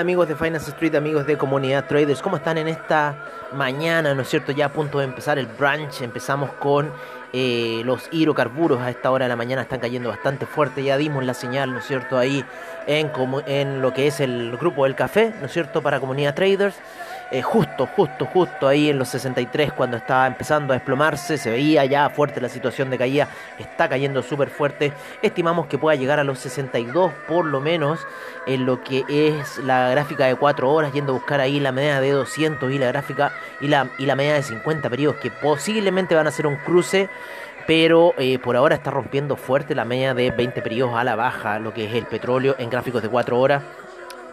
Amigos de Finance Street, amigos de Comunidad Traders, ¿cómo están en esta mañana, no es cierto? Ya a punto de empezar el brunch, empezamos con eh, los hidrocarburos a esta hora de la mañana, están cayendo bastante fuerte, ya dimos la señal, ¿no es cierto? Ahí en, en lo que es el grupo del café, ¿no es cierto? Para Comunidad Traders. Eh, justo, justo, justo ahí en los 63 cuando estaba empezando a desplomarse, se veía ya fuerte la situación de caída, está cayendo súper fuerte, estimamos que pueda llegar a los 62 por lo menos en lo que es la gráfica de 4 horas, yendo a buscar ahí la media de 200 y la gráfica y la, y la media de 50 periodos que posiblemente van a ser un cruce pero eh, por ahora está rompiendo fuerte la media de 20 periodos a la baja, lo que es el petróleo en gráficos de 4 horas.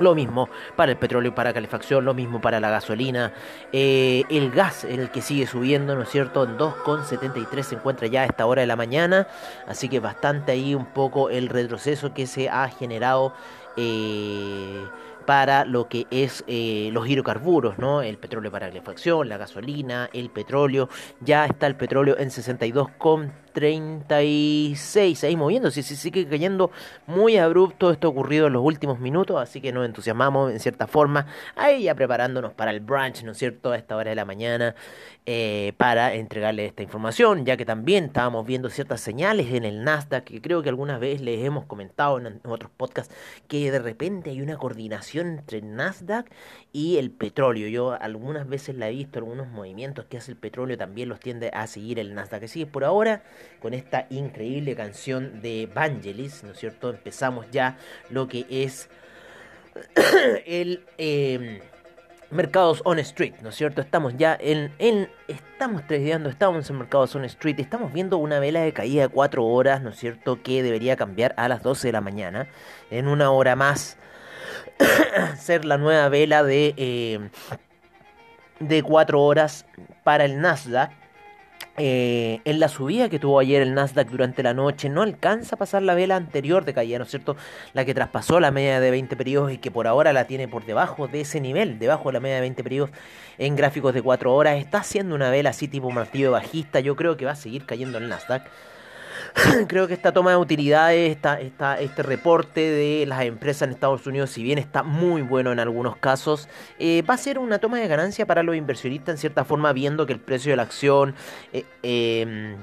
Lo mismo para el petróleo para calefacción, lo mismo para la gasolina. Eh, el gas, el que sigue subiendo, ¿no es cierto? En 2,73 se encuentra ya a esta hora de la mañana. Así que bastante ahí un poco el retroceso que se ha generado. Eh, para lo que es eh, los hidrocarburos, ¿no? El petróleo para calefacción, la gasolina, el petróleo. Ya está el petróleo en 62,36 ahí moviéndose. Se sigue cayendo muy abrupto. Esto ocurrido en los últimos minutos, así que nos entusiasmamos en cierta forma. Ahí ya preparándonos para el brunch, ¿no es cierto? A esta hora de la mañana eh, para entregarle esta información, ya que también estábamos viendo ciertas señales en el Nasdaq que creo que algunas veces les hemos comentado en otros podcasts que de repente hay una coordinación entre Nasdaq y el petróleo. Yo algunas veces la he visto, algunos movimientos que hace el petróleo también los tiende a seguir el Nasdaq. Así que por ahora, con esta increíble canción de Vangelis, ¿no es cierto? Empezamos ya lo que es el... Eh, mercados on street, ¿no es cierto? Estamos ya en, en estamos tradeando, estamos en mercados on street, estamos viendo una vela de caída de 4 horas, ¿no es cierto? Que debería cambiar a las 12 de la mañana. En una hora más ser la nueva vela de, eh, de 4 horas para el Nasdaq. Eh, en la subida que tuvo ayer el Nasdaq durante la noche no alcanza a pasar la vela anterior de caída, ¿no es cierto? La que traspasó la media de 20 periodos y que por ahora la tiene por debajo de ese nivel, debajo de la media de 20 periodos en gráficos de 4 horas. Está haciendo una vela así tipo martillo bajista, yo creo que va a seguir cayendo el Nasdaq. creo que esta toma de utilidades, esta, esta, este reporte de las empresas en Estados Unidos, si bien está muy bueno en algunos casos, eh, va a ser una toma de ganancia para los inversionistas en cierta forma, viendo que el precio de la acción... Eh, em,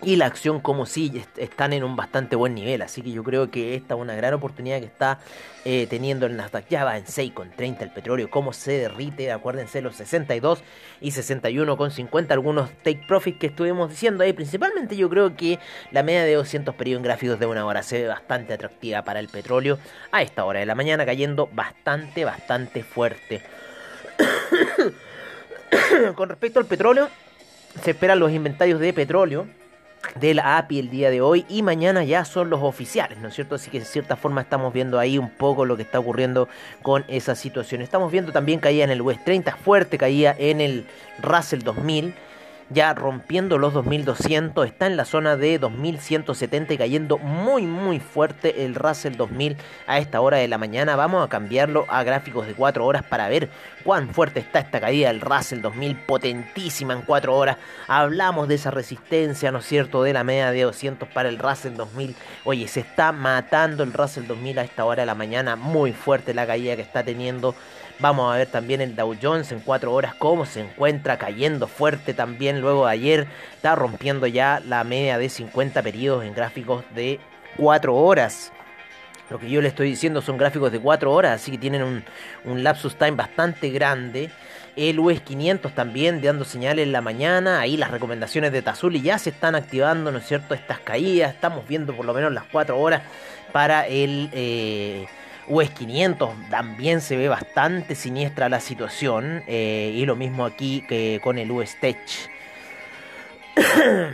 y la acción como si están en un bastante buen nivel. Así que yo creo que esta es una gran oportunidad que está eh, teniendo el Nasdaq. Ya va en 6,30 el petróleo. Cómo se derrite. Acuérdense los 62 y 61,50. Algunos take profit que estuvimos diciendo ahí. Principalmente yo creo que la media de 200 periodos gráficos de una hora se ve bastante atractiva para el petróleo. A esta hora de la mañana cayendo bastante, bastante fuerte. Con respecto al petróleo. Se esperan los inventarios de petróleo de la API el día de hoy y mañana ya son los oficiales, ¿no es cierto? Así que de cierta forma estamos viendo ahí un poco lo que está ocurriendo con esa situación. Estamos viendo también caía en el West 30, fuerte caía en el Russell 2000 ya rompiendo los 2200, está en la zona de 2170 y cayendo muy muy fuerte el Russell 2000 a esta hora de la mañana. Vamos a cambiarlo a gráficos de 4 horas para ver cuán fuerte está esta caída del Russell 2000, potentísima en 4 horas. Hablamos de esa resistencia, ¿no es cierto?, de la media de 200 para el Russell 2000. Oye, se está matando el Russell 2000 a esta hora de la mañana, muy fuerte la caída que está teniendo. Vamos a ver también el Dow Jones en 4 horas cómo se encuentra cayendo fuerte también. Luego de ayer está rompiendo ya la media de 50 periodos en gráficos de 4 horas. Lo que yo le estoy diciendo son gráficos de 4 horas, así que tienen un, lapsus time bastante grande. El US 500 también dando señales en la mañana. Ahí las recomendaciones de Tazuli ya se están activando, ¿no es cierto? Estas caídas. Estamos viendo por lo menos las 4 horas para el... Eh, US 500 también se ve bastante siniestra la situación. Eh, y lo mismo aquí que con el US Tech.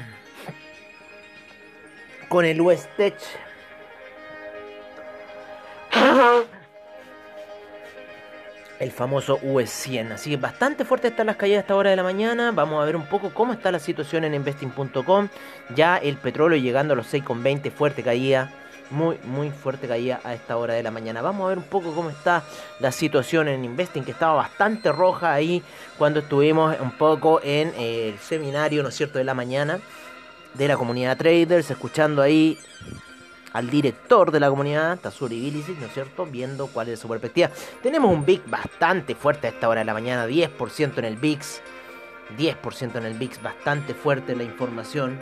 con el US Tech. El famoso US 100. Así que bastante fuerte están las caídas a esta hora de la mañana. Vamos a ver un poco cómo está la situación en investing.com. Ya el petróleo llegando a los 6,20. Fuerte caída muy, muy fuerte caía a esta hora de la mañana. Vamos a ver un poco cómo está la situación en Investing, que estaba bastante roja ahí cuando estuvimos un poco en el seminario, ¿no es cierto?, de la mañana de la comunidad traders, escuchando ahí al director de la comunidad, Tazuri Bilicic, ¿no es cierto? Viendo cuál es su perspectiva. Tenemos un VIX bastante fuerte a esta hora de la mañana, 10% en el VIX. 10% en el VIX, bastante fuerte la información.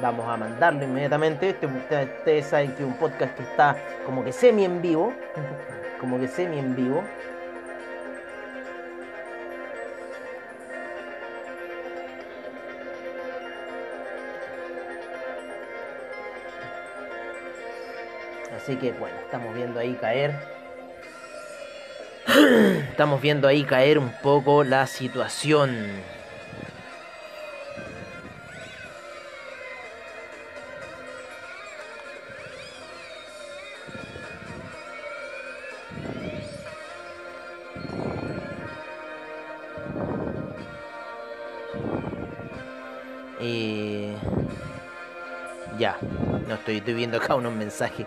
Vamos a mandarlo inmediatamente. Este, ustedes saben que un podcast que está como que semi en vivo. Como que semi en vivo. Así que bueno, estamos viendo ahí caer. Estamos viendo ahí caer un poco la situación. Estoy, viendo acá unos mensajes.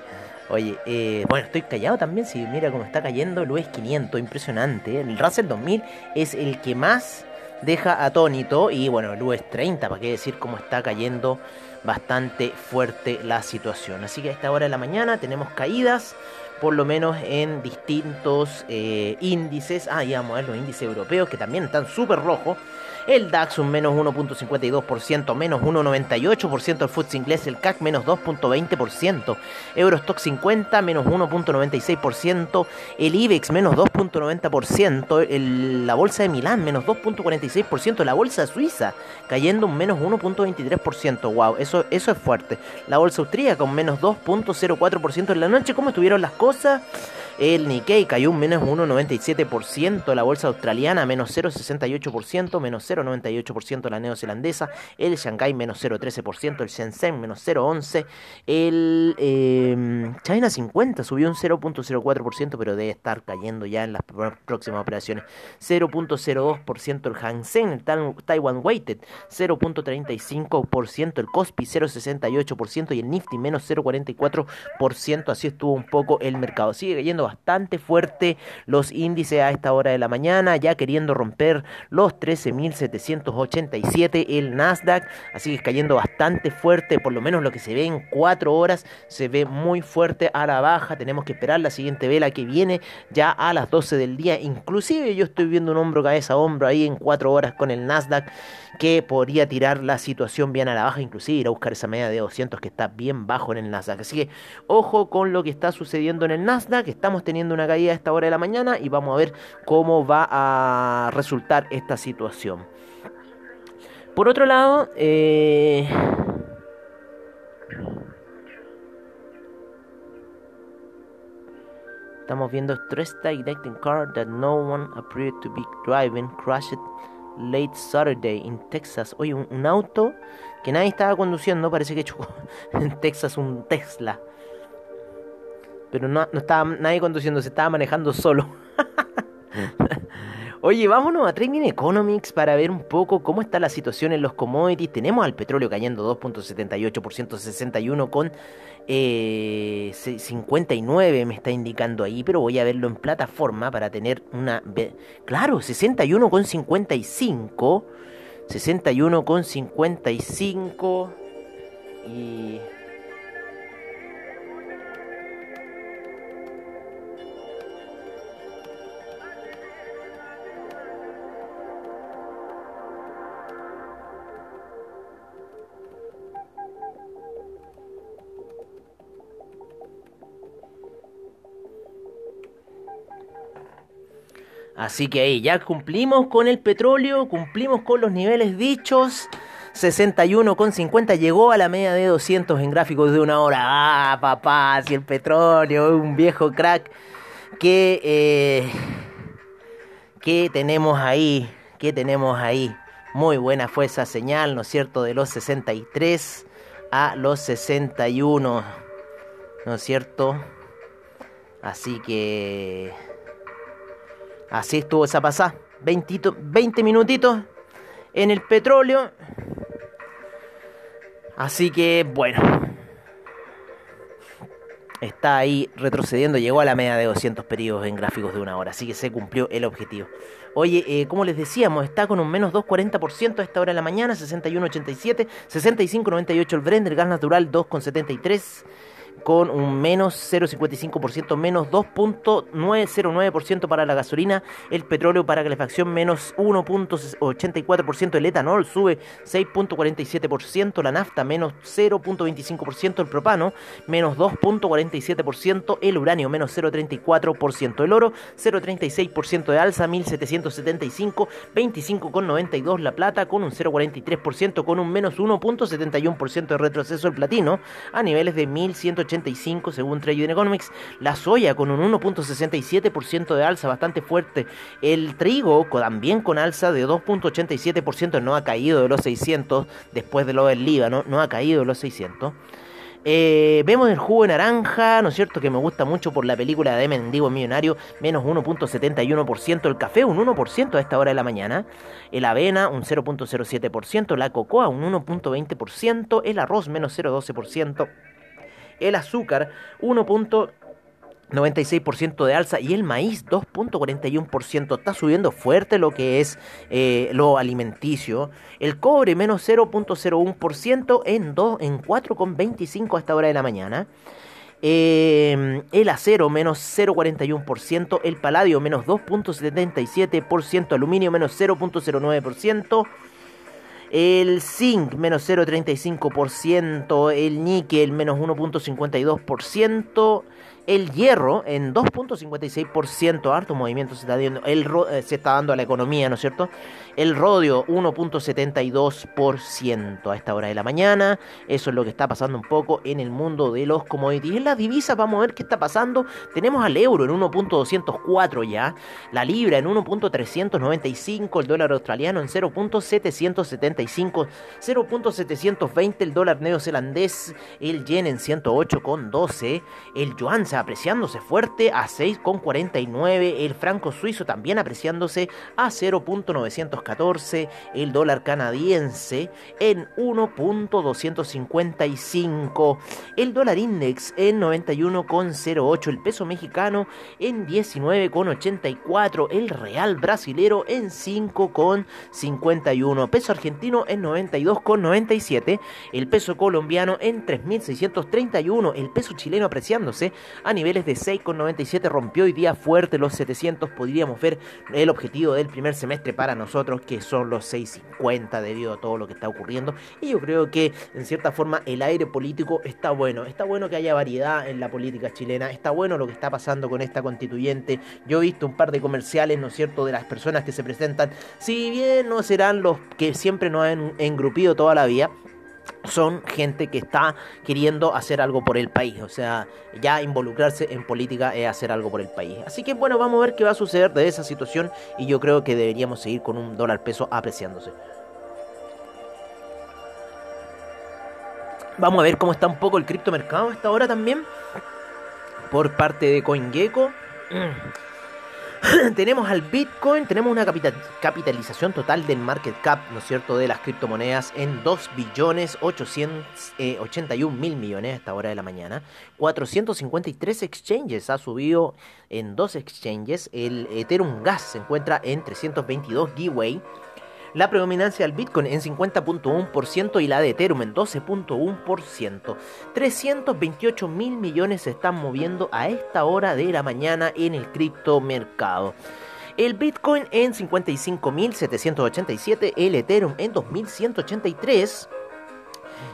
Oye, eh, bueno, estoy callado también. Si mira cómo está cayendo el US 500, impresionante. El Russell 2000 es el que más deja atónito. Y bueno, el US 30, para qué decir cómo está cayendo bastante fuerte la situación. Así que a esta hora de la mañana tenemos caídas, por lo menos en distintos eh, índices. Ah, ya vamos a ver los índices europeos que también están súper rojos. El DAX un menos 1.52%, menos 1.98%, el FTSE inglés, el CAC menos 2.20%, Eurostock 50 menos 1.96%, el IBEX menos 2.90%, la bolsa de Milán menos 2.46%, la bolsa suiza cayendo un menos 1.23%, wow, eso, eso es fuerte. La bolsa austríaca con menos 2.04% en la noche, ¿cómo estuvieron las cosas? El Nikkei cayó un menos 1,97%, la bolsa australiana menos 0,68%, menos 0,98% la neozelandesa, el Shanghai menos 0,13%, el Shenzhen menos 0,11%, el em, China 50 subió un 0,04%, pero debe estar cayendo ya en las próximas operaciones. 0,02% el Hang Seng, el Taiwan Weighted 0,35%, el Kospi 0,68% y el Nifty menos 0,44%, así estuvo un poco el mercado. Sigue cayendo bastante fuerte los índices a esta hora de la mañana, ya queriendo romper los 13.787 el Nasdaq, así que cayendo bastante fuerte, por lo menos lo que se ve en 4 horas se ve muy fuerte a la baja, tenemos que esperar la siguiente vela que viene ya a las 12 del día, inclusive yo estoy viendo un hombro cabeza a hombro ahí en 4 horas con el Nasdaq que podría tirar la situación bien a la baja, inclusive ir a buscar esa media de 200 que está bien bajo en el Nasdaq. Así que ojo con lo que está sucediendo en el Nasdaq, estamos teniendo una caída a esta hora de la mañana y vamos a ver cómo va a resultar esta situación. Por otro lado, eh... Estamos viendo Stress Directing Car that no one appeared to be driving crashed late Saturday in Texas. Oye, un, auto que nadie estaba conduciendo, parece que chocó en Texas un Tesla. Pero no, no estaba nadie conduciendo, se estaba manejando solo. Oye, vámonos a Trading Economics para ver un poco cómo está la situación en los commodities. Tenemos al petróleo cayendo 2.78%, 61 con 59 eh, me está indicando ahí, pero voy a verlo en plataforma para tener una... Claro, 61 con 55. 61 con 55. Y... Así que ahí ya cumplimos con el petróleo, cumplimos con los niveles dichos. 61,50 llegó a la media de 200 en gráficos de una hora. Ah, papá, si el petróleo, un viejo crack que, eh, que tenemos ahí, que tenemos ahí. Muy buena fue esa señal, ¿no es cierto? De los 63 a los 61, ¿no es cierto? Así que... Así estuvo esa pasada. 20, minutitos en el petróleo. Así que bueno. está ahí retrocediendo, llegó a la media de 200 periodos en gráficos de una hora, así que se cumplió el objetivo. Oye, eh, como les decíamos, está con un menos 2,40% a esta hora de la mañana, 61,87, 65,98 el Brent, el gas natural 2,73 con un menos 0,55%, menos 2,909% para la gasolina, el petróleo para calefacción menos 1,84%, el etanol sube 6,47%, la nafta menos 0,25%, el propano menos 2,47%, el uranio menos 0,34%, el oro 0,36% de alza, 1.775, 25,92 la plata con un 0,43%, con un menos 1,71% de retroceso el platino a niveles de 1.180 según Trading Economics. La soya con un 1.67% de alza bastante fuerte. El trigo también con alza de 2.87%. No ha caído de los 600 después de lo del Líbano. No ha caído de los 600. Eh, vemos el jugo de naranja, ¿no es cierto? Que me gusta mucho por la película de Mendigo Millonario, menos 1.71%. El café, un 1% a esta hora de la mañana. El avena, un 0.07%. La cocoa, un 1.20%. El arroz, menos 0.12% el azúcar 1.96% de alza y el maíz 2.41%. Está subiendo fuerte lo que es eh, lo alimenticio. El cobre menos 0.01% en, 2, en 4.25 a esta hora de la mañana. Eh, el acero menos 0,41%, el paladio menos 2.77%, aluminio menos 0.09%, el zinc menos 0,35%, el níquel menos 1,52%, el hierro en 2.56%, harto movimiento se está, dando, el, eh, se está dando a la economía, ¿no es cierto? El rodio 1.72% a esta hora de la mañana. Eso es lo que está pasando un poco en el mundo de los commodities. En las divisas vamos a ver qué está pasando. Tenemos al euro en 1.204 ya, la libra en 1.395, el dólar australiano en 0.775, 0.720 el dólar neozelandés, el yen en 108,12, el yuan apreciándose fuerte a 6,49, el franco suizo también apreciándose a 0.914, el dólar canadiense en 1.255, el dólar index en 91,08, el peso mexicano en 19,84, el real brasilero en 5,51, peso argentino en 92,97, el peso colombiano en 3.631, el peso chileno apreciándose a niveles de 6,97 rompió hoy día fuerte los 700. Podríamos ver el objetivo del primer semestre para nosotros, que son los 6,50 debido a todo lo que está ocurriendo. Y yo creo que en cierta forma el aire político está bueno. Está bueno que haya variedad en la política chilena. Está bueno lo que está pasando con esta constituyente. Yo he visto un par de comerciales, ¿no es cierto?, de las personas que se presentan. Si bien no serán los que siempre nos han engrupido toda la vida son gente que está queriendo hacer algo por el país. O sea, ya involucrarse en política es hacer algo por el país. Así que bueno, vamos a ver qué va a suceder de esa situación y yo creo que deberíamos seguir con un dólar peso apreciándose. Vamos a ver cómo está un poco el criptomercado a esta hora también. Por parte de CoinGecko. tenemos al Bitcoin, tenemos una capitalización total del market cap, ¿no es cierto?, de las criptomonedas en 2 billones 881 mil millones a esta hora de la mañana. 453 exchanges ha subido en dos exchanges. El Ethereum Gas se encuentra en 322 giveaway la predominancia del Bitcoin en 50.1% y la de Ethereum en 12.1%. 328 mil millones se están moviendo a esta hora de la mañana en el criptomercado. El Bitcoin en 55.787, el Ethereum en 2.183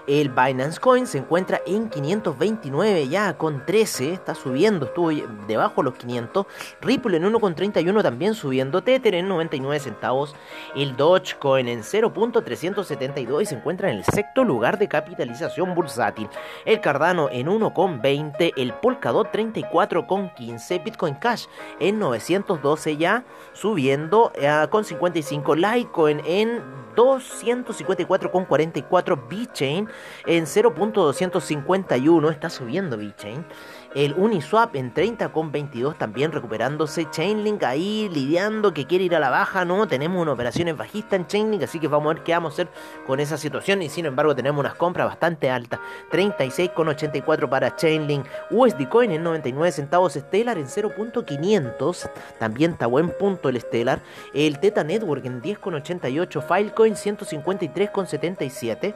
el Binance Coin se encuentra en 529 ya con 13, está subiendo, estuvo debajo de los 500. Ripple en 1,31 también subiendo. Tether en 99 centavos. El Dogecoin en 0.372 y se encuentra en el sexto lugar de capitalización bursátil. El Cardano en 1,20. El Polkadot 34,15. Bitcoin Cash en 912 ya subiendo eh, con 55. Litecoin en 254,44. BitChain en 0.251, está subiendo VeChain. El Uniswap en 30,22 también recuperándose. Chainlink ahí lidiando que quiere ir a la baja. No, tenemos una operación bajista en Chainlink, así que vamos a ver qué vamos a hacer con esa situación. Y sin embargo, tenemos unas compras bastante altas: 36,84 para Chainlink. USD Coin en 99 centavos. Stellar en 0.500. También está buen punto el Stellar. El Teta Network en 10,88. Filecoin 153,77.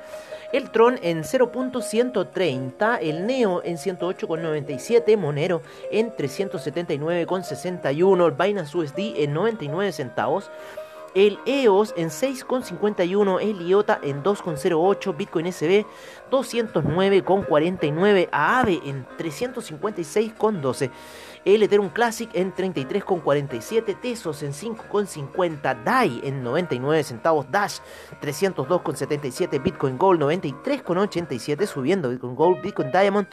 El Tron en 0.130. El Neo en 108,97. Monero en 379,61, el Binance USD en 99 centavos, el EOS en 6,51, el IOTA en 2,08, Bitcoin SB 209,49, AAVE en 356,12. El Ethereum Classic en 33,47, Tesos en 5,50, DAI en 99 centavos, Dash 302,77, Bitcoin Gold 93,87, subiendo Bitcoin Gold, Bitcoin Diamond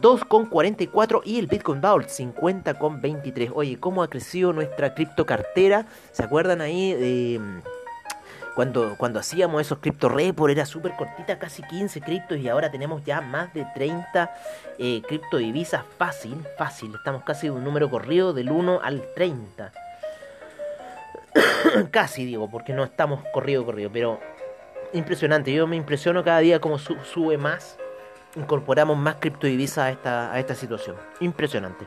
2,44 y el Bitcoin Vault 50,23. Oye, ¿cómo ha crecido nuestra criptocartera? ¿Se acuerdan ahí de mm, cuando, cuando hacíamos esos cripto report? Era súper cortita, casi 15 criptos y ahora tenemos ya más de 30 eh, cripto divisas fácil, fácil. Estamos casi un número corrido del 1 al 30. casi digo, porque no estamos corrido, corrido, pero impresionante. Yo me impresiono cada día cómo sube más incorporamos más criptodivisas a esta, a esta situación. Impresionante.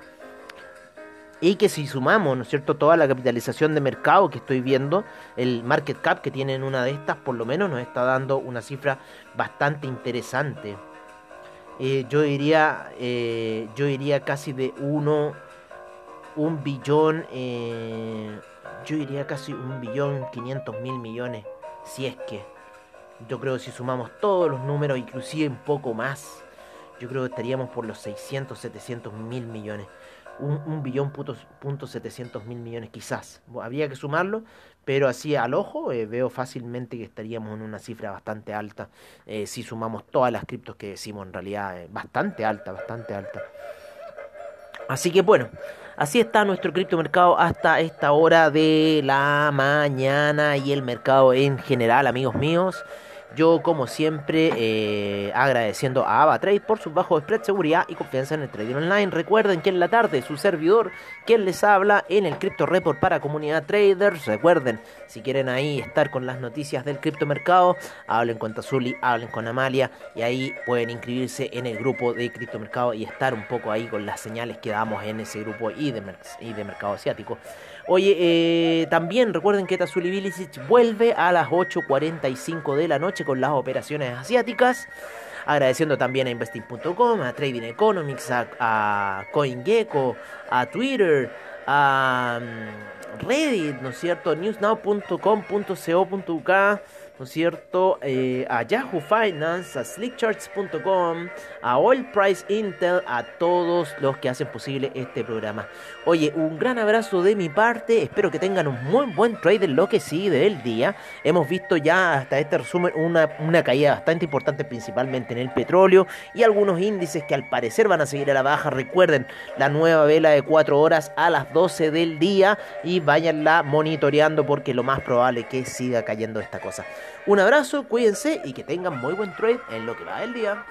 Y que si sumamos, ¿no es cierto?, toda la capitalización de mercado que estoy viendo, el market cap que tiene en una de estas, por lo menos nos está dando una cifra bastante interesante. Eh, yo diría, eh, yo diría casi de uno, un billón, eh, yo diría casi un billón quinientos mil millones, si es que. Yo creo que si sumamos todos los números, inclusive un poco más, yo creo que estaríamos por los 600, 700 mil millones. Un, billón punto, punto 700 mil millones quizás. Habría que sumarlo, pero así al ojo eh, veo fácilmente que estaríamos en una cifra bastante alta eh, si sumamos todas las criptos que decimos en realidad. Eh, bastante alta, bastante alta. Así que bueno, así está nuestro criptomercado hasta esta hora de la mañana y el mercado en general, amigos míos. Yo, como siempre, eh, agradeciendo a AvaTrade por su bajo spread, seguridad y confianza en el trading online. Recuerden que en la tarde su servidor, quien les habla en el Crypto Report para comunidad traders. Recuerden, si quieren ahí estar con las noticias del criptomercado, hablen con Tazuli, hablen con Amalia y ahí pueden inscribirse en el grupo de criptomercado y estar un poco ahí con las señales que damos en ese grupo y de, y de mercado asiático. Oye, eh, también recuerden que Tazuli Bilicic vuelve a las 8.45 de la noche con las operaciones asiáticas. Agradeciendo también a Investing.com, a Trading Economics, a, CoinGecko, a Twitter, a mm, Reddit, ¿no es cierto? Newsnow.com.co.uk ¿no cierto? Eh, a Yahoo Finance, a slickcharts.com, a Oil Price Intel, a todos los que hacen posible este programa. Oye, un gran abrazo de mi parte, espero que tengan un muy buen trade en lo que sigue del día. Hemos visto ya hasta este resumen una, una caída bastante importante principalmente en el petróleo y algunos índices que al parecer van a seguir a la baja. Recuerden la nueva vela de 4 horas a las 12 del día y váyanla monitoreando porque lo más probable es que siga cayendo esta cosa. Un abrazo, cuídense y que tengan muy buen trade en lo que va del día.